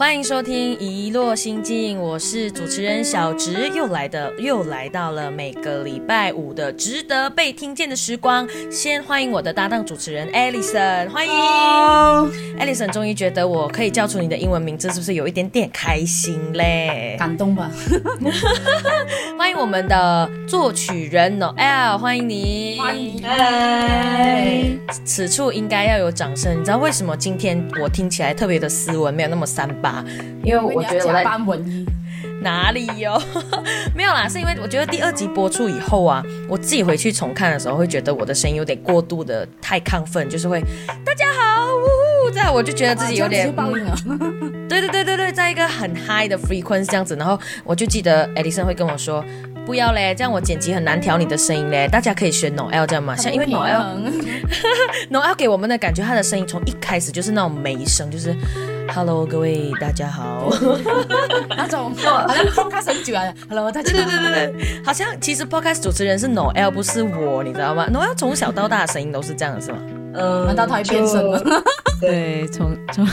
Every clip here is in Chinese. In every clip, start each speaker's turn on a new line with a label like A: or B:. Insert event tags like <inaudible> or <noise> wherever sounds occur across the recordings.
A: 欢迎收听《遗落心境》，我是主持人小植，又来的又来到了每个礼拜五的值得被听见的时光。先欢迎我的搭档主持人 Alison，欢迎 Alison，终于觉得我可以叫出你的英文名字，是不是有一点点开心嘞？
B: 感动吧？<laughs>
A: 欢迎我们的作曲人 Noel，欢迎你，
B: 欢迎，
A: 嗨！此处应该要有掌声。你知道为什么今天我听起来特别的斯文，没有那么三八？因为我觉得我在
B: 班文艺，
A: 哪里有？<laughs> 没有啦，是因为我觉得第二集播出以后啊，我自己回去重看的时候，会觉得我的声音有点过度的太亢奋，就是会大家好，呜呼，这样我就觉得自己有点
B: 就报应了。
A: 对对对对对，在一个很 high 的 frequency 这样子，然后我就记得 Edison 会跟我说，不要嘞，这样我剪辑很难调你的声音嘞，大家可以选 Noel 这样嘛，像因为 Noel <laughs> <laughs> Noel 给我们的感觉，他的声音从一开始就是那种美声，就是 Hello 各位大家好，<laughs>
B: 那种好像 podcast 很久啊，Hello 大家
A: 对对对对对，好像其实 podcast 主持人是 Noel 不是我，你知道吗？Noel 从小到大的声音都是这样的是吗？
C: 嗯，
B: 难道他会变声吗？<laughs>
C: 对，从从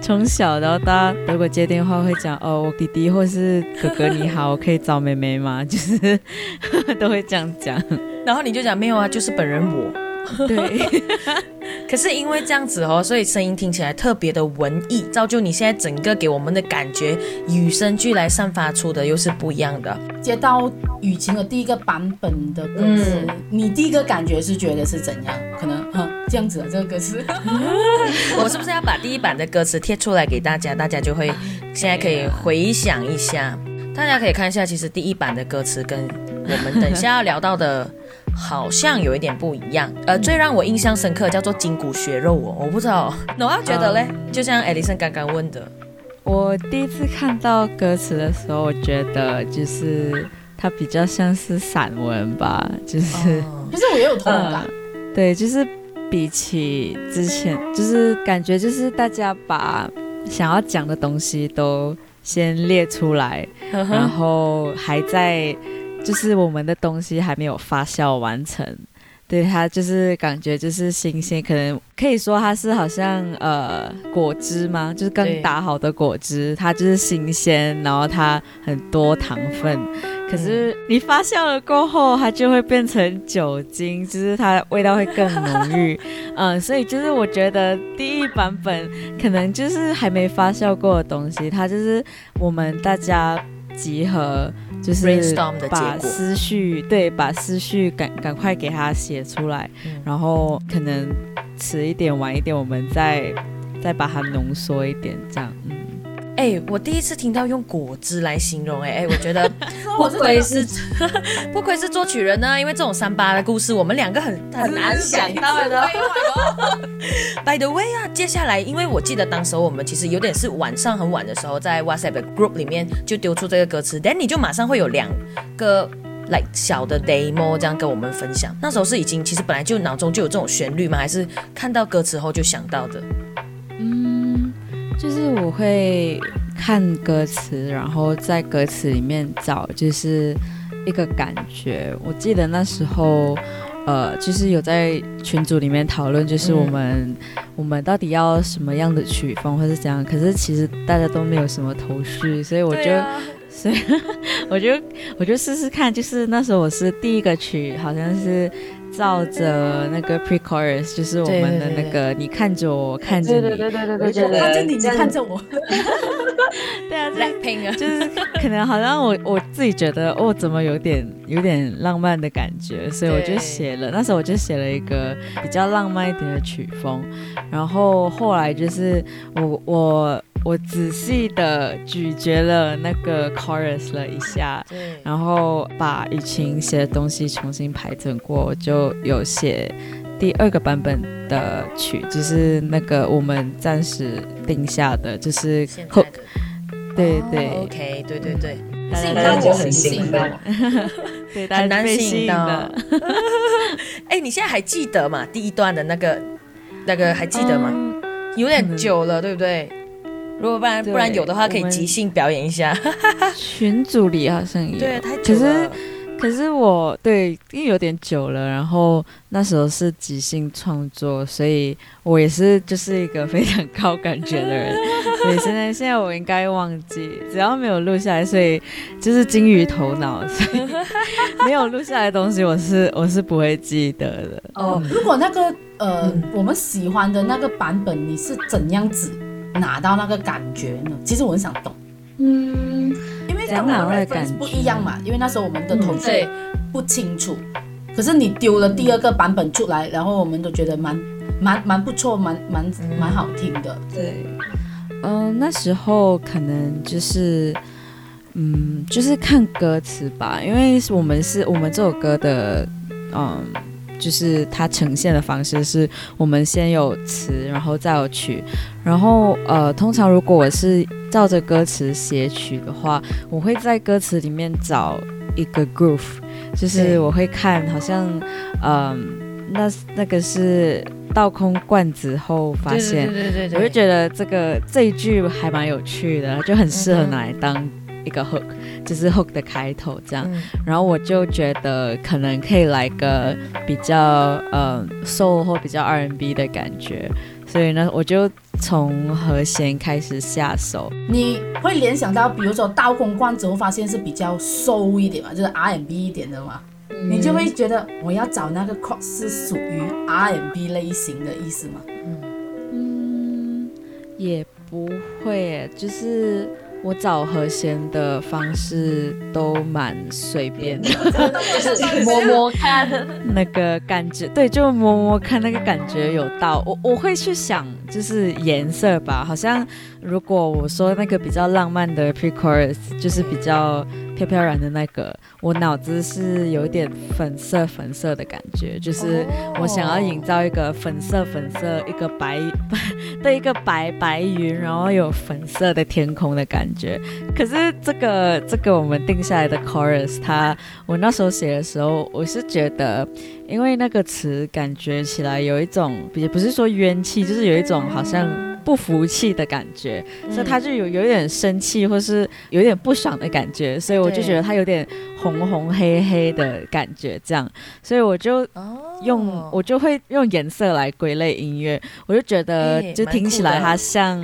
C: 从小到大，如果接电话会讲哦，我弟弟或是哥哥你好，我可以找妹妹吗？<laughs> 就是都会这样讲。
A: 然后你就讲没有啊，就是本人我。
C: 对，
A: 可是因为这样子哦，所以声音听起来特别的文艺，造就你现在整个给我们的感觉，与生俱来散发出的又是不一样的。
B: 接到雨晴的第一个版本的歌词，你第一个感觉是觉得是怎样？可能哈 <laughs> 这样子啊，这个歌词。<laughs>
A: 我是不是要把第一版的歌词贴出来给大家？大家就会现在可以回想一下，大家可以看一下，其实第一版的歌词跟我们等一下要聊到的。好像有一点不一样，呃，最让我印象深刻叫做筋骨血肉哦，我不知道，那我要觉得嘞，就像艾丽森刚刚问的，
C: 我第一次看到歌词的时候，我觉得就是它比较像是散文吧，就是，<laughs>
B: 其实我也有同感，
C: 对，就是比起之前，就是感觉就是大家把想要讲的东西都先列出来，然后还在。就是我们的东西还没有发酵完成，对它就是感觉就是新鲜，可能可以说它是好像呃果汁吗？就是刚打好的果汁，它就是新鲜，然后它很多糖分，可是你发酵了过后，它就会变成酒精，就是它味道会更浓郁，嗯，所以就是我觉得第一版本可能就是还没发酵过的东西，它就是我们大家集合。就是把思绪对，把思绪赶赶快给它写出来，然后可能迟一点晚一点，我们再再把它浓缩一点，这样。嗯，
A: 哎，我第一次听到用果汁来形容，哎哎，我觉得 <laughs> 不愧是 <laughs> 不愧是作曲人呢，因为这种三八的故事，我们两个很 <laughs> 很难想到的。By the way 啊，接下来，因为我记得当时我们其实有点是晚上很晚的时候，在 WhatsApp group 里面就丢出这个歌词，但你就马上会有两个 like 小的 demo 这样跟我们分享。那时候是已经其实本来就脑中就有这种旋律吗？还是看到歌词后就想到的？
C: 嗯，就是我会看歌词，然后在歌词里面找就是一个感觉。我记得那时候。呃，就是有在群组里面讨论，就是我们我们到底要什么样的曲风，或是怎样？可是其实大家都没有什么头绪，所以我就，<laughs> 所以 <laughs> 我就我就试试看，就是那时候我是第一个曲，好像是。照着那个 pre-chorus，就是我们的那个，你看着我，看着你，
B: 对对对对对对，看着你，你看着我，
C: 对啊，就是可能好像我我自己觉得哦，怎么有点有点浪漫的感觉，所以我就写了，那时候我就写了一个比较浪漫一点的曲风，然后后来就是我我。我仔细的咀嚼了那个 chorus 了一下，然后把雨晴写的东西重新排整过，我就有写第二个版本的曲，就是那个我们暂时定下的，就是
A: hook，
C: 对对
A: ，OK，对对对，
B: 大家就很兴奋，
C: 对，很难吸引的。<laughs>
A: 哎，你现在还记得吗？第一段的那个那个还记得吗？有点久了，对不对？如果不然不然有的话，可以即兴表演一下。
C: 群组里好像有，
A: 对，太久了。可
C: 是可是我对，因为有点久了，然后那时候是即兴创作，所以我也是就是一个非常高感觉的人，<laughs> 所以，现在现在我应该忘记，只要没有录下来，所以就是金鱼头脑，所以没有录下来的东西，我是我是不会记得的。
B: 哦，如果那个呃我们喜欢的那个版本，你是怎样子拿到那个感觉呢？其实我很想懂。嗯，因为
C: 讲哪的感觉
B: 不一样嘛，因为那时候我们的同学不清楚。可是你丢了第二个版本出来，然后我们都觉得蛮蛮蛮不错，蛮蛮蛮好听的。
C: 对，嗯，那时候可能就是，嗯，就是看歌词吧，因为我们是我们这首歌的，嗯，就是它呈现的方式是我们先有词，然后再有曲，然后呃，通常如果我是照着歌词写曲的话，我会在歌词里面找一个 groove。就是我会看，好像，嗯，那那个是倒空罐子后发现，
A: 对对对
C: 我就觉得这个这一句还蛮有趣的，就很适合拿来当一个 hook，就是 hook 的开头这样。然后我就觉得可能可以来个比较呃 soul 或比较 R&B 的感觉，所以呢，我就。从和弦开始下手，
B: 你会联想到，比如说倒空罐子后发现是比较收一点嘛，就是 R&B 一点的嘛，你就会觉得我要找那个 chord 是属于 R&B 类型的意思吗？
C: 嗯，也不会，就是。我找和弦的方式都蛮随便的，
A: 就是摸摸看
C: 那个感觉，对，就摸摸看那个感觉有到。我我会去想，就是颜色吧，好像如果我说那个比较浪漫的 pre-chorus，就是比较。飘飘然的那个，我脑子是有点粉色粉色的感觉，就是我想要营造一个粉色粉色一个白 <laughs> 的一个白白云，然后有粉色的天空的感觉。可是这个这个我们定下来的 chorus，它我那时候写的时候，我是觉得，因为那个词感觉起来有一种，也不是说冤气，就是有一种好像。不服气的感觉，所以他就有有点生气，或是有点不爽的感觉，所以我就觉得他有点红红黑黑的感觉，这样，所以我就用我就会用颜色来归类音乐，我就觉得就听起来它像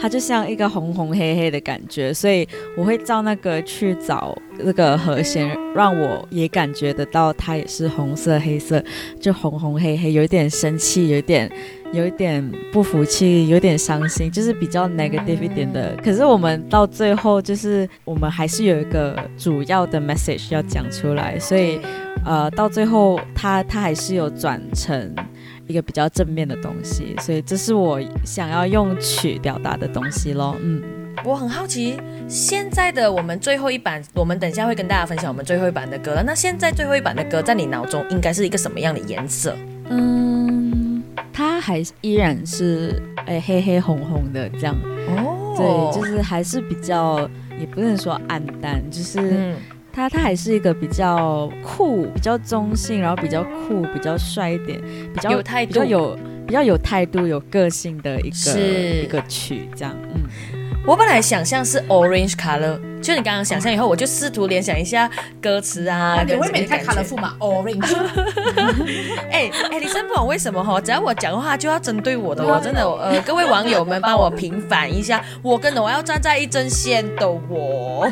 C: 它就像一个红红黑黑的感觉，所以我会照那个去找那个和弦，让我也感觉得到它也是红色黑色，就红红黑黑，有一点生气，有点。有一点不服气，有点伤心，就是比较 negative 一点的。可是我们到最后，就是我们还是有一个主要的 message 要讲出来，所以呃，到最后他他还是有转成一个比较正面的东西。所以这是我想要用曲表达的东西咯。嗯，
A: 我很好奇，现在的我们最后一版，我们等一下会跟大家分享我们最后一版的歌了。那现在最后一版的歌，在你脑中应该是一个什么样的颜色？嗯。
C: 它还依然是哎黑黑红红的这样，哦，对，就是还是比较也不能说暗淡，就是它它还是一个比较酷、比较中性，然后比较酷、比较帅一点，比较
A: 有态度、
C: 比较有比较有态度、有个性的一个一个曲这样，嗯。
A: 我本来想象是 orange color，就你刚刚想象以后，我就试图联想一下歌词啊。
B: 你会每太 colorful 嘛？orange。
A: 哎 <laughs> 哎，你真不懂为什么哈？只要我讲话就要针对我的，我真的呃，各位网友们帮我平反一下，我跟我要站在一针线的我。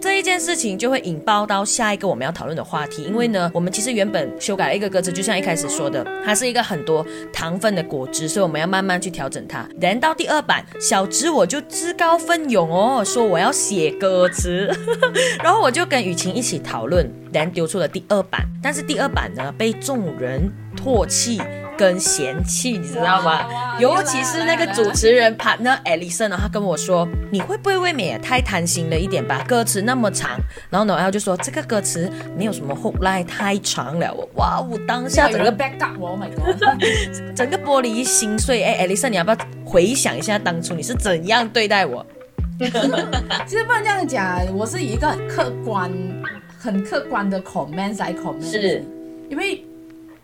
A: 这一件事情就会引爆到下一个我们要讨论的话题，因为呢，我们其实原本修改了一个歌词，就像一开始说的，它是一个很多糖分的果汁，所以我们要慢慢去调整它。等到第二版，小芝我就自告奋勇哦，说我要写歌词，<laughs> 然后我就跟雨晴一起讨论，然丢出了第二版，但是第二版呢被众人唾弃。跟嫌弃，你知道吗？尤其是那个主持人 partner Alison 呢，他跟我说：“你会不会未免也太贪心了一点吧？歌词那么长。”然后呢，然后就说这个歌词没有什么 hook line，太长了。我哇，我当下整个
B: back up，Oh my god，<laughs>
A: 整个玻璃心碎。哎，Alison，你要不要回想一下当初你是怎样对待我？<laughs>
B: 其实不能这样讲，我是以一个很客观、很客观的 comment 来 comment，
A: 是
B: 因为。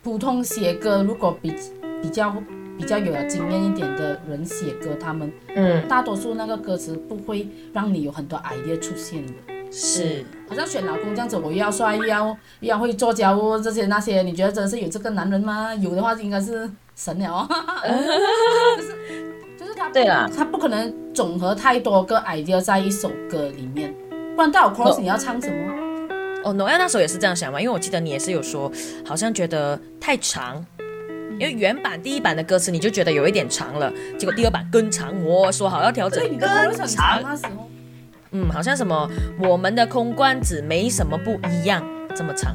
B: 普通写歌，如果比比较比较有经验一点的人写歌，他们嗯，大多数那个歌词不会让你有很多 idea 出现的。
A: 是，
B: 好像选老公这样子，我又要帅又要又要会做家务这些那些，你觉得真的是有这个男人吗？有的话应该是神了。<laughs> 就是就是他
A: 对啦，
B: 他不可能总和太多个 idea 在一首歌里面，不然到 cross 你要唱什么？
A: 哦，Noel 那时候也是这样想嘛，因为我记得你也是有说，好像觉得太长，因为原版第一版的歌词你就觉得有一点长了，结果第二版更长，我说好要调整
B: 对，你的
A: 更
B: chorus 很长那时候。
A: 嗯，好像什么我们的空罐子没什么不一样，这么长。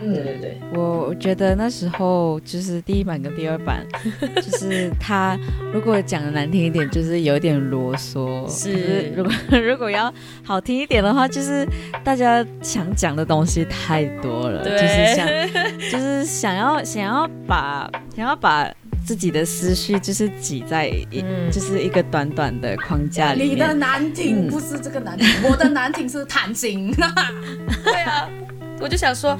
B: 嗯
A: 对对对，
C: 我我觉得那时候就是第一版跟第二版，<laughs> 就是他如果讲的难听一点，就是有点啰嗦。
A: 是
C: 是如果 <laughs> 如果要好听一点的话，就是大家想讲的东西太多了，就是想就是想要想要把想要把自己的思绪就是挤在一、
A: 嗯
C: 就是一个短短的框架里面
B: 你的。难听
C: 嗯
B: 不是这个难听，我的难听是弹琴。<laughs>
A: 对啊，我就想说，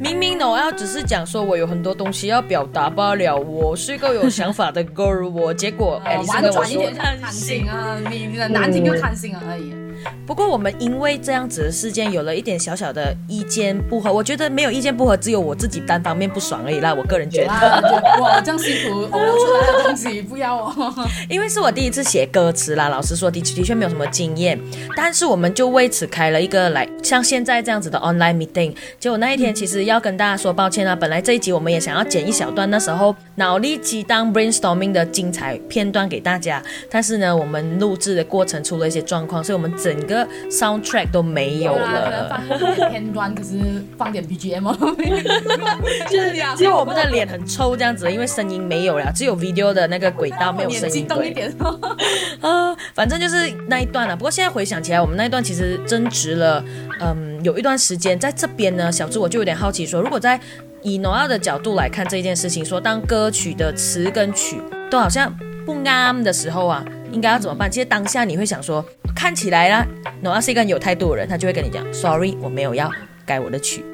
A: 明明呢，我要只是讲说我有很多东西要表达罢了，我是一个有想法的 girl，我结果哎，你是
B: 婉
A: 跟我说
B: 转一点，贪
A: 贪心
B: 心。啊！你你的难听就贪心啊而已。
A: 不过我们因为这样子的事件有了一点小小的意见不合，我觉得没有意见不合，只有我自己单方面不爽而已啦。我个人觉得，
B: 哇，这样辛苦我出来的东西不要哦。<laughs>
A: 因为是我第一次写歌词啦，老实说的的确没有什么经验，但是我们就为此开了一个来像现在这样子的 online meeting。结果那一天其实要跟大家说抱歉啊，本来这一集我们也想要剪一小段那时候脑力激荡 brainstorming 的精彩片段给大家，但是呢，我们录制的过程出了一些状况，所以我们整个 soundtrack 都没有了。
B: 放点片段，可是放点 BGM 哦。<laughs> 就是
A: 只有我们的脸很臭这样子，因为声音没有了，只有 video 的那个轨道没有声音。
B: 激动一
A: 对，
B: 点。<laughs>
A: 啊，反正就是那一段了、不过现在回想起来，我们那一段其实争执了，嗯，有一段时间。在这边呢，小猪我就有点好奇说，如果在以 Noel 的角度来看这件事情，说当歌曲的词跟曲都好像不啱的时候啊，应该要怎么办？其实当下你会想说，看起来啦，Noel 是一个很有态度的人，他就会跟你讲，Sorry，我没有要改我的曲，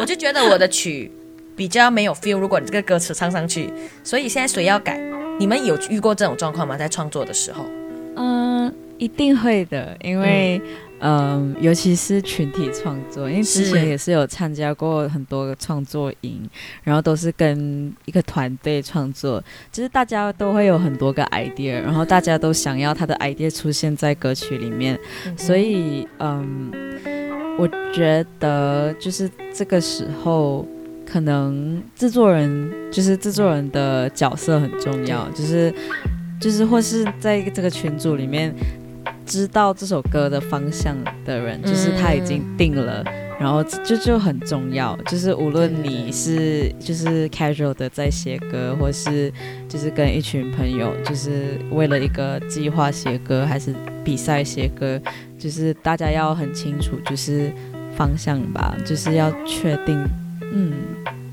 A: 我就觉得我的曲比较没有 feel。如果你这个歌词唱上去，所以现在谁要改？你们有遇过这种状况吗？在创作的时候？
C: 嗯，一定会的，因为嗯、尤其是群体创作，因为之前也是有参加过很多个创作营，然后都是跟一个团队创作，就是大家都会有很多个 idea，然后大家都想要他的 idea 出现在歌曲里面，所以嗯，我觉得就是这个时候。可能制作人就是制作人的角色很重要，就是就是或是在这个群组里面知道这首歌的方向的人，就是他已经定了，然后就就很重要。就是无论你是就是 casual 的在写歌，或是就是跟一群朋友，就是为了一个计划写歌，还是比赛写歌，就是大家要很清楚，就是方向吧，就是要确定，嗯。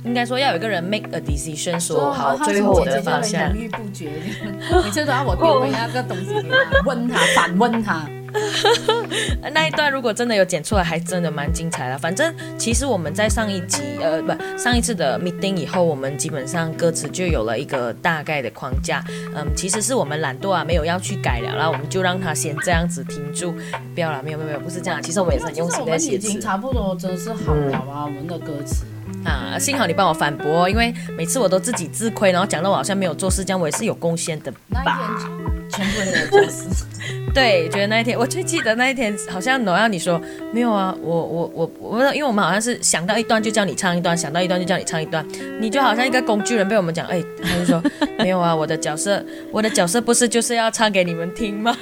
A: 应该说要有一个人 make a decision，说
B: 说
A: 好最后的方向
B: 犹。豫不决，<laughs> 每次都要我丢回那个东西给他，问他，反问他。<laughs>
A: 那一段如果真的有剪出来，还真的蛮精彩的。反正其实我们在上一集，呃，不，上一次的 meeting 以后，我们基本上歌词就有了一个大概的框架。嗯，其实是我们懒惰啊，没有要去改了，然后我们就让他先这样子停住，不要了，没有没有没有，不是这样。其实我们也是很用心在
B: 写词我们已
A: 写
B: 经差不多，真的是好了啊，我们的歌词。
A: 啊。幸好你帮我反驳，因为每次我都自己自亏，然后讲到我好像没有做事，这样我也是有贡献的吧。
B: 天全部人都有做事，<laughs>
A: 对，觉得那一天，我最记得那一天，好像 Noel 你说没有啊，我我我我，因为我们好像是想到一段就叫你唱一段，想到一段就叫你唱一段，你就好像一个工具人被我们讲，哎，他就说没有啊，我的角色，我的角色不是就是要唱给你们听吗？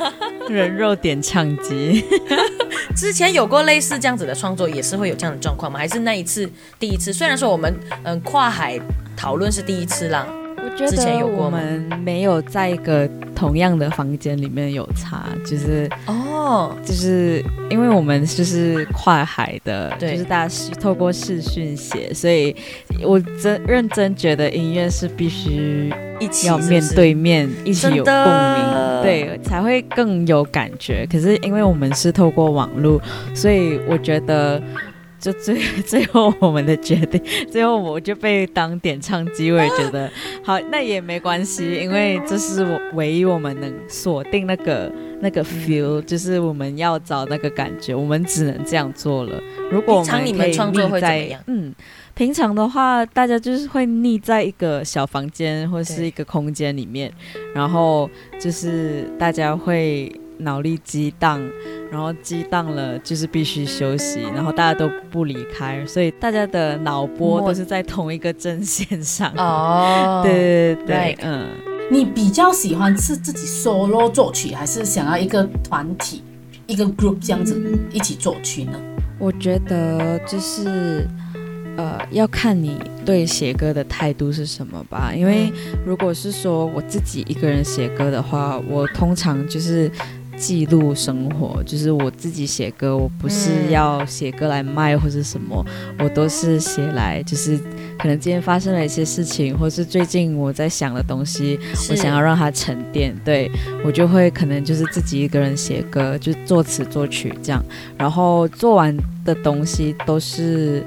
C: 人肉点唱机，
A: 之前有过类似这样子的创作，也是会有这样的状况吗？还是那一次第一次？虽然说我们嗯跨海讨论是第一次啦，
C: 我觉得我们没有在一个同样的房间里面有差，就是
A: 哦，
C: 就是因为我们就是跨海的，
A: 对
C: 就是大家是透过视讯写，所以我真认真觉得音乐是必须
A: 一起
C: 要面对面，一起有共鸣，对，才会更有感觉。可是因为我们是透过网络，所以我觉得。就最最后我们的决定，最后我就被当点唱机，我也觉得好，那也没关系，因为这是我唯一我们能锁定那个那个 feel，就是我们要找那个感觉，我们只能这样做了。如果我
A: 平常你
C: 们可以
A: 们创作会怎么样？
C: 嗯，平常的话，大家就是会腻在一个小房间或是一个空间里面，然后就是大家会脑力激荡，然后激荡了就是必须休息，然后大家都不离开，所以大家的脑波都是在同一个阵线上。
A: 哦，<laughs>
C: 对对对
A: right
C: 嗯。
B: 你比较喜欢是自己 solo 作曲，还是想要一个团体、一个 group 这样子一起作曲呢？
C: 我觉得就是，呃，要看你对写歌的态度是什么吧。因为如果是说我自己一个人写歌的话，我通常就是记录生活，就是我自己写歌，我不是
A: 嗯。
C: 要写歌来卖或是什么，我都是写来就是可能今天发生了一些事情，或是最近我在想的东西，我想要让它沉淀，对我就会可能就是自己一个人写歌，就作词作曲这样，然后做完的东西都是，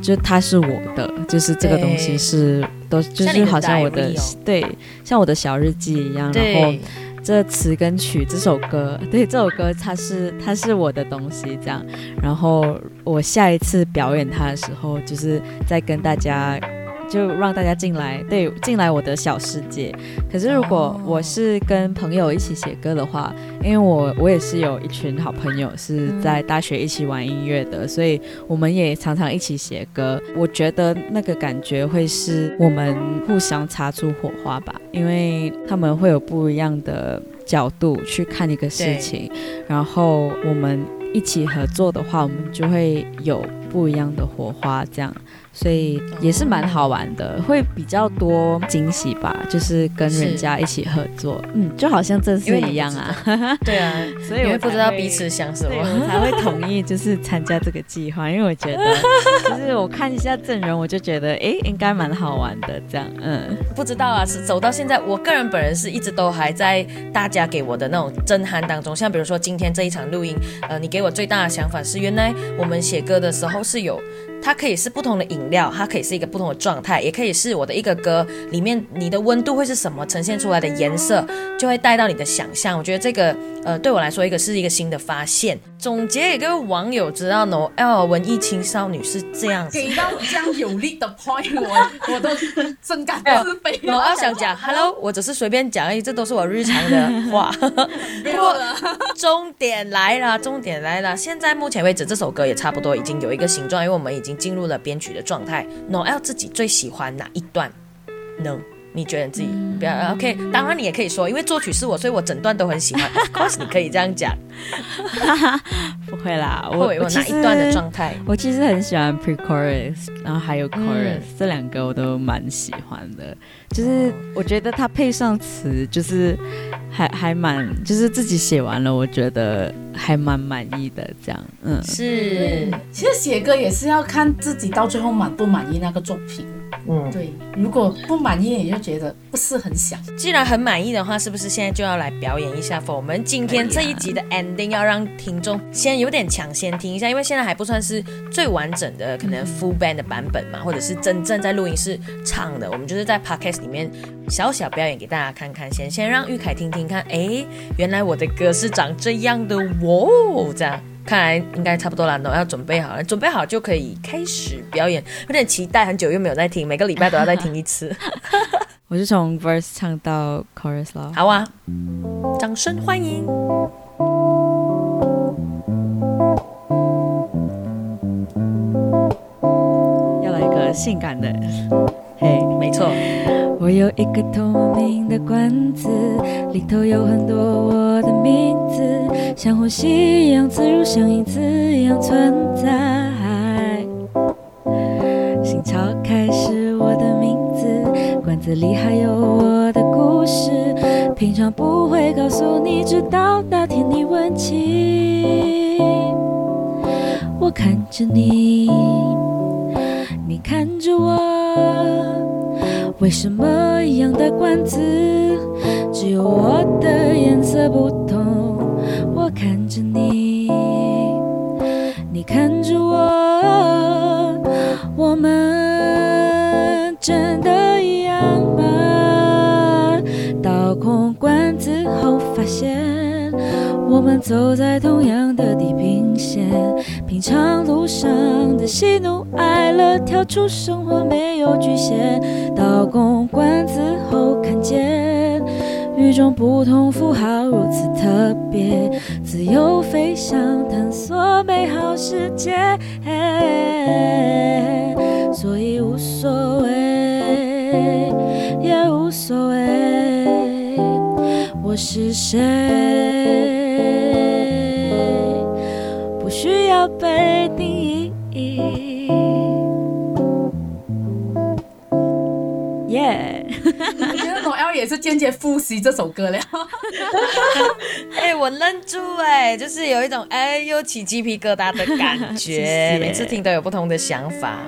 C: 就它是我的，就是这个东西是都就是好像我的对，像我的小日记一样，然后
A: 对，
C: 这词跟曲这首歌，<laughs> 对这首歌它是它是我的东西，这样。然后我下一次表演它的时候，就是再跟大家。就让大家进来，对，进来我的小世界。可是如果
A: 哦
C: 我是跟朋友一起写歌的话，因为我我也是有一群好朋友是在大学一起玩音乐的，所以我们也常常一起写歌。我觉得那个感觉会是我们互相擦出火花吧，因为他们会有不一样的角度去看一个事情，然后我们一起合作的话，我们就会有不一样的火花，这样。所以也是蛮好玩的，会比较多惊喜吧，就是跟人家一起合作，嗯，就好像这次一样啊，
A: 对啊，
C: 所以我
A: 不知道彼此 <laughs> 想什，么。
C: 我才会同意就是参加这个计划，因为我觉得 <laughs> 就是我看一下阵容，我就觉得哎应该蛮好玩的，这样，嗯，
A: 不知道啊，是走到现在，我个人本人是一直都还在大家给我的那种震撼当中。像比如说今天这一场录音，呃，你给我最大的想法是，原来我们写歌的时候都是有，它可以是不同的饮料，它可以是一个不同的状态，也可以是我的一个歌里面你的温度会是什么，呈现出来的颜色就会带到你的想象。我觉得这个呃对我来说一个是一个新的发现。总结给各位网友知道呢，L 文艺青少女是这样子。
B: 给到这样有力的 point，我我都深感自卑
A: 我要想讲，Hello，我只是随便讲而已，这都是我日常的话。不过重点来了，重点来了。现在目前为止，这首歌也差不多已经有一个形状，因为我们已经已经进入了编曲的状态。Noel 自己最喜欢哪一段呢？你觉得自己不要 OK？当然你也可以说，因为作曲是我，所以我整段都很喜欢。<laughs> Of course，你可以这样讲。<laughs>
C: 不会啦，我我
A: 哪一段的状态？
C: 我其实很喜欢 pre-chorus，然后还有 chorus、
A: 嗯
C: 这两个我都蛮喜欢的。就是我觉得它配上词，就是还还蛮，就是自己写完了，我觉得还蛮满意的。这样，嗯，
A: 是，
B: 其实写歌也是要看自己到最后满不满意那个作品。
A: 嗯，
B: 对，如果不满意，你就觉得不是很想。
A: 既然很满意的话，是不是现在就要来表演一下我们今天这一集的 ending 要让听众先有点抢先听一下，因为现在还不算是最完整的可能 full band 的版本嘛，或者是真正在录音室唱的。我们就是在 podcast 里面小小表演给大家看看先，先让玉凯听听看，诶，原来我的歌是长这样的哦，这样。看来应该差不多了，都要准备好了，准备好就可以开始表演。有点期待，很久又没有在听，每个礼拜都要再听一次。<laughs>
C: 我就从 verse 唱到 chorus 了。
A: 好啊，掌声欢迎。
C: 要来一个性感的，嘿。
A: 没错，
C: 我有一个透明的罐子，里头有很多我的名字，像呼吸一样自如，像影子一样存在。心潮开是我的名字，罐子里还有我的故事，平常不会告诉你，直到那天你问起。我看着你，你看着我。为什么一样的罐子，只有我的颜色不同？看着你，你看着我，我们真的一样吗？倒空罐子后发现，我们走在同样的地平线，平常路上的喜怒哀乐，跳出生活没有局限。到公馆子后看见，与众不同符号如此世界。所以无所谓，也无所谓，我是谁，不需要被定义。耶！
B: 我觉得老 L 也是间接复习这首歌了。<laughs>
A: 哎，我愣住哎，就是有一种哎又起鸡皮疙瘩的感 <laughs> 觉，每次听都有不同的想法。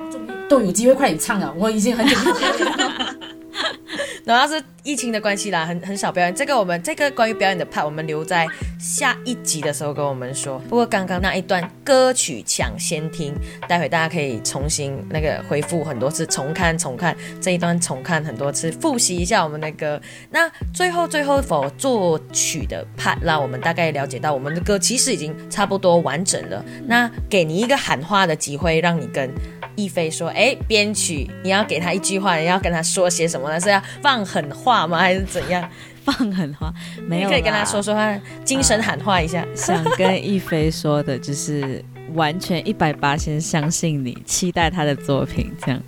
B: 都有机会快点唱啊！我已经很久没有了。<laughs>
A: 然后是疫情的关系啦，很很少表演。这个我们这个关于表演的 part，我们留在下一集的时候跟我们说。不过刚刚那一段歌曲抢先听，待会大家可以重新那个回复很多次，重看重看这一段，重看很多次，复习一下我们的歌。那最后最后否作曲的 part，让我们大概了解到我们的歌其实已经差不多完整了。那给你一个喊话的机会，让你跟亦菲说：“哎，编曲你要给他一句话，你要跟他说些什么呢？是要放狠话吗？还是怎样？<laughs>
C: 放狠话？没有，
A: 可以跟他说说话，精神喊话一下。<laughs>
C: 想跟一菲说的就是。”完全一百八先相信你，期待他的作品，这样。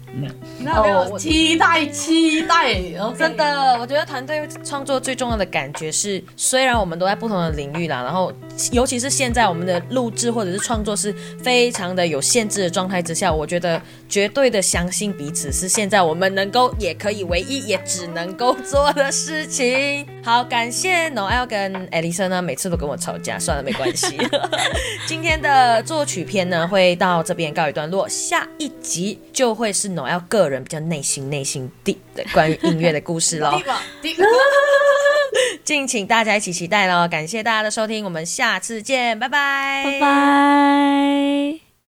B: 哦，期待期待，
A: 真的，我觉得团队创作最重要的感觉是，<laughs> 虽然我们都在不同的领域啦，然后尤其是现在我们的录制或者是创作是非常的有限制的状态之下，我觉得绝对的相信彼此是现在我们能够也可以唯一也只能够做的事情。好，感谢 Noel 跟 Alison 呢，每次都跟我吵架，算了，没关系。今天的作曲篇呢会到这边告一段落，下一集就会是 Noel 个人比较内心内心地的关于音乐的故事喽。<laughs> 敬请大家一起期待喽！感谢大家的收听，我们下次见，拜拜，
C: 拜拜。